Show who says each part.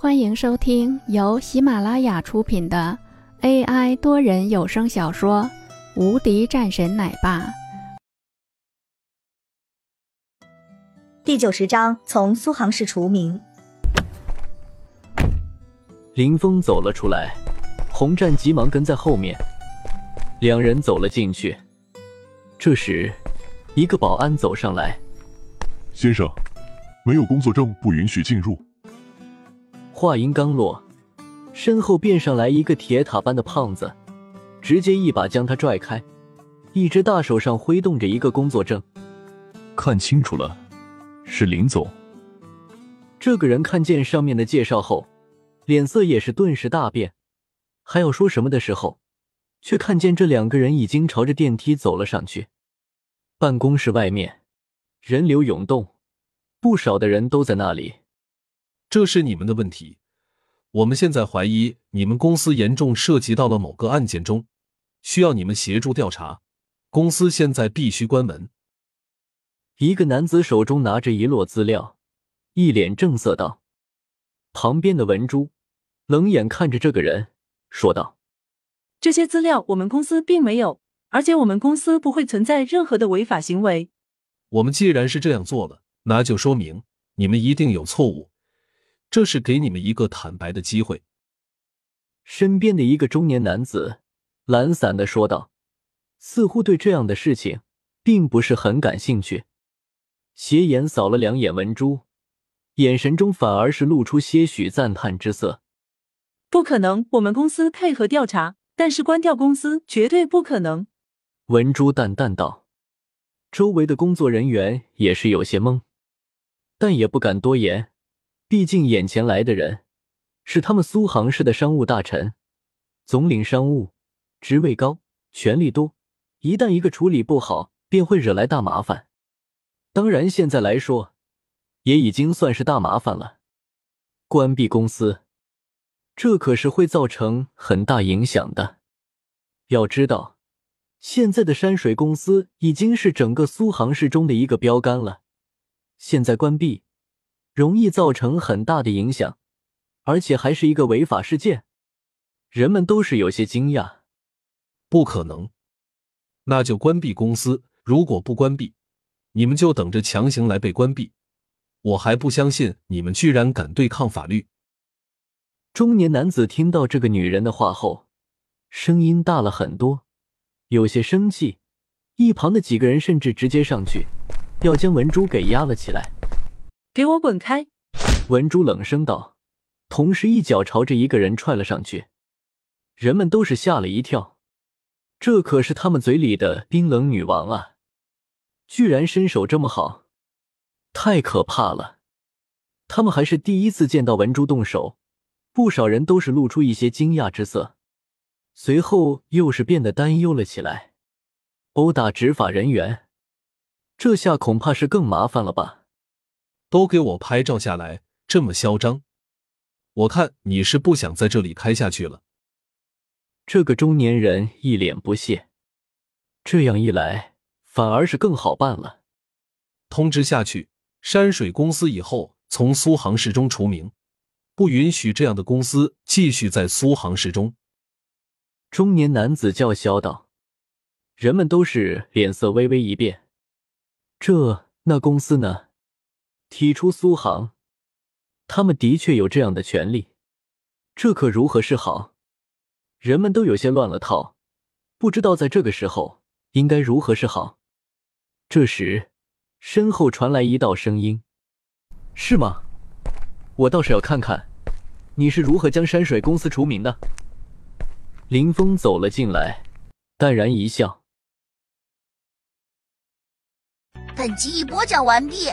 Speaker 1: 欢迎收听由喜马拉雅出品的 AI 多人有声小说《无敌战神奶爸》
Speaker 2: 第九十章：从苏杭市除名。
Speaker 3: 林峰走了出来，洪战急忙跟在后面，两人走了进去。这时，一个保安走上来：“
Speaker 4: 先生，没有工作证不允许进入。”
Speaker 3: 话音刚落，身后便上来一个铁塔般的胖子，直接一把将他拽开，一只大手上挥动着一个工作证。
Speaker 4: 看清楚了，是林总。
Speaker 3: 这个人看见上面的介绍后，脸色也是顿时大变，还要说什么的时候，却看见这两个人已经朝着电梯走了上去。办公室外面人流涌动，不少的人都在那里。
Speaker 5: 这是你们的问题，我们现在怀疑你们公司严重涉及到了某个案件中，需要你们协助调查。公司现在必须关门。
Speaker 3: 一个男子手中拿着一摞资料，一脸正色道。旁边的文珠冷眼看着这个人，说道：“
Speaker 6: 这些资料我们公司并没有，而且我们公司不会存在任何的违法行为。
Speaker 5: 我们既然是这样做了，那就说明你们一定有错误。”这是给你们一个坦白的机会。”
Speaker 3: 身边的一个中年男子懒散的说道，似乎对这样的事情并不是很感兴趣，斜眼扫了两眼文珠，眼神中反而是露出些许赞叹之色。
Speaker 6: “不可能，我们公司配合调查，但是关掉公司绝对不可能。”
Speaker 3: 文珠淡淡道。周围的工作人员也是有些懵，但也不敢多言。毕竟眼前来的人是他们苏杭市的商务大臣，总领商务，职位高，权力多，一旦一个处理不好，便会惹来大麻烦。当然，现在来说，也已经算是大麻烦了。关闭公司，这可是会造成很大影响的。要知道，现在的山水公司已经是整个苏杭市中的一个标杆了，现在关闭。容易造成很大的影响，而且还是一个违法事件，人们都是有些惊讶。
Speaker 5: 不可能，那就关闭公司。如果不关闭，你们就等着强行来被关闭。我还不相信你们居然敢对抗法律。
Speaker 3: 中年男子听到这个女人的话后，声音大了很多，有些生气。一旁的几个人甚至直接上去，要将文珠给压了起来。
Speaker 6: 给我滚开！
Speaker 3: 文珠冷声道，同时一脚朝着一个人踹了上去。人们都是吓了一跳，这可是他们嘴里的冰冷女王啊，居然身手这么好，太可怕了！他们还是第一次见到文珠动手，不少人都是露出一些惊讶之色，随后又是变得担忧了起来。殴打执法人员，这下恐怕是更麻烦了吧？
Speaker 5: 都给我拍照下来！这么嚣张，我看你是不想在这里开下去了。
Speaker 3: 这个中年人一脸不屑，这样一来反而是更好办了。
Speaker 5: 通知下去，山水公司以后从苏杭市中除名，不允许这样的公司继续在苏杭市中。
Speaker 3: 中年男子叫嚣道：“人们都是脸色微微一变。这那公司呢？”提出苏杭，他们的确有这样的权利，这可如何是好？人们都有些乱了套，不知道在这个时候应该如何是好。这时，身后传来一道声音：“是吗？我倒是要看看，你是如何将山水公司除名的。”林峰走了进来，淡然一笑：“
Speaker 7: 本集已播讲完毕。”